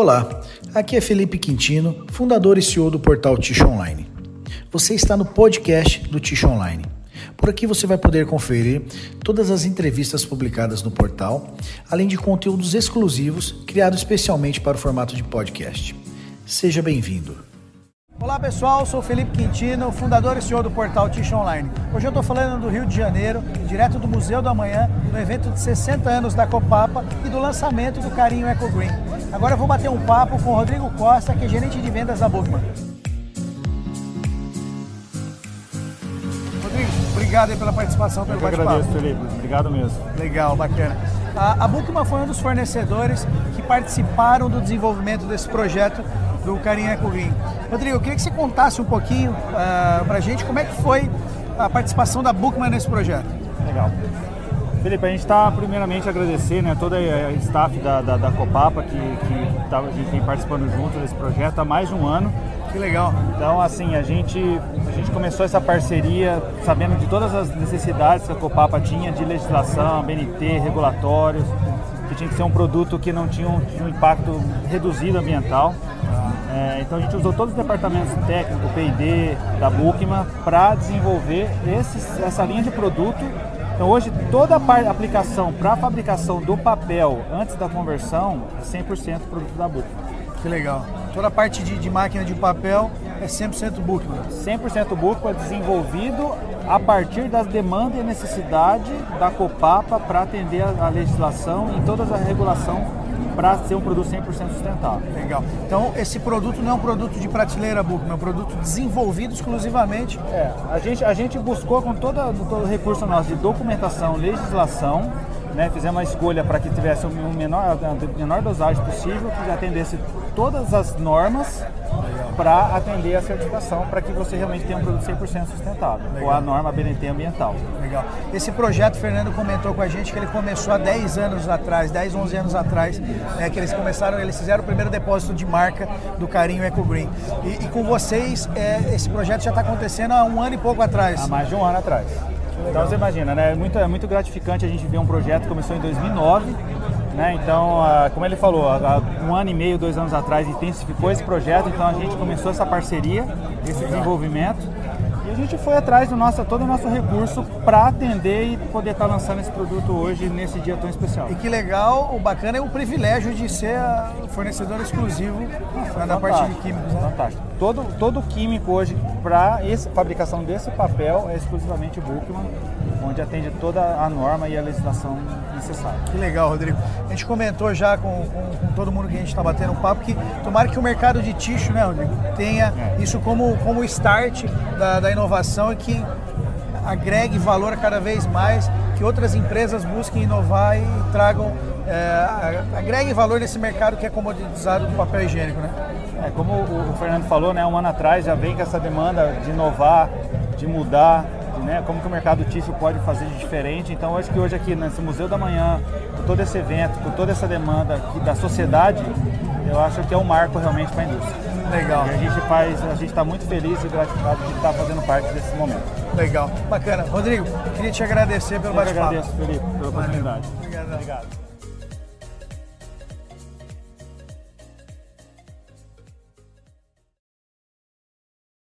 Olá, aqui é Felipe Quintino, fundador e CEO do portal Tish Online. Você está no podcast do Tish Online. Por aqui você vai poder conferir todas as entrevistas publicadas no portal, além de conteúdos exclusivos criados especialmente para o formato de podcast. Seja bem-vindo. Olá pessoal, sou Felipe Quintino, fundador e CEO do portal Tish Online. Hoje eu estou falando do Rio de Janeiro, direto do Museu do Amanhã, no evento de 60 anos da Copapa e do lançamento do Carinho Eco Green. Agora eu vou bater um papo com o Rodrigo Costa, que é gerente de vendas da Bookman. Rodrigo, obrigado pela participação, pelo bate-papo. agradeço, Felipe. Obrigado mesmo. Legal, bacana. A, a Bookman foi um dos fornecedores que participaram do desenvolvimento desse projeto do Carinha Green. Rodrigo, eu queria que você contasse um pouquinho uh, ah, para a gente como é que foi a participação da Bookman nesse projeto. Legal. Felipe, a gente está primeiramente agradecer né, toda a staff da, da, da Copapa que, que tá, a gente vem participando junto desse projeto há mais de um ano. Que legal. Então, assim, a gente, a gente começou essa parceria sabendo de todas as necessidades que a Copapa tinha de legislação, BNT, regulatórios, que tinha que ser um produto que não tinha um, tinha um impacto reduzido ambiental. É, então a gente usou todos os departamentos técnicos, P&D, da Bookman, para desenvolver esses, essa linha de produto. Então hoje toda a aplicação para a fabricação do papel antes da conversão é 100% produto da Bookman. Que legal. Toda a parte de, de máquina de papel é 100% Bookman. 100% Bookman desenvolvido a partir das demandas e necessidade da Copapa para atender a, a legislação e toda a regulação para ser um produto 100% sustentável. Legal. Então, esse produto não é um produto de prateleira Bookman, é um produto desenvolvido exclusivamente. É, a gente, a gente buscou com todo, todo o recurso nosso de documentação, legislação, né, fizemos uma escolha para que tivesse um menor, a menor dosagem possível, que atendesse todas as normas para atender a certificação, para que você realmente tenha um produto 100% sustentável, Legal. ou a norma BNT ambiental. Legal. Esse projeto, o Fernando comentou com a gente que ele começou há 10 anos atrás, 10, 11 anos atrás, né, que eles começaram, eles fizeram o primeiro depósito de marca do Carinho Eco Green. E, e com vocês, é, esse projeto já está acontecendo há um ano e pouco atrás. Há mais de um ano atrás. Então você imagina, né? É muito, é muito gratificante a gente ver um projeto que começou em 2009 né? Então, como ele falou, há um ano e meio, dois anos atrás, intensificou esse projeto, então a gente começou essa parceria, esse desenvolvimento. E a gente foi atrás do nosso, todo o nosso recurso para atender e poder estar tá lançando esse produto hoje nesse dia tão especial. E que legal, o bacana é o privilégio de ser fornecedor exclusivo Nossa, da parte de químicos. Né? Fantástico. Todo, todo químico hoje para a fabricação desse papel é exclusivamente Bookman onde atende toda a norma e a legislação necessária. Que legal, Rodrigo. A gente comentou já com, com, com todo mundo que a gente está batendo um papo que tomara que o mercado de tixo, né, Rodrigo, tenha é. isso como, como start da, da inovação e que agregue valor cada vez mais, que outras empresas busquem inovar e tragam, é, agreguem valor nesse mercado que é comoditizado do papel higiênico, né? É, como o Fernando falou, né, um ano atrás já vem com essa demanda de inovar, de mudar, né? Como que o mercado tício pode fazer de diferente. Então, acho que hoje aqui nesse Museu da Manhã, com todo esse evento, com toda essa demanda da sociedade, eu acho que é um marco realmente para a indústria. Legal. E a gente faz, a gente está muito feliz e gratificado de estar fazendo parte desse momento. Legal, bacana. Rodrigo, queria te agradecer pelo bate-papo. agradeço, Felipe, pela oportunidade. Obrigado. Obrigado.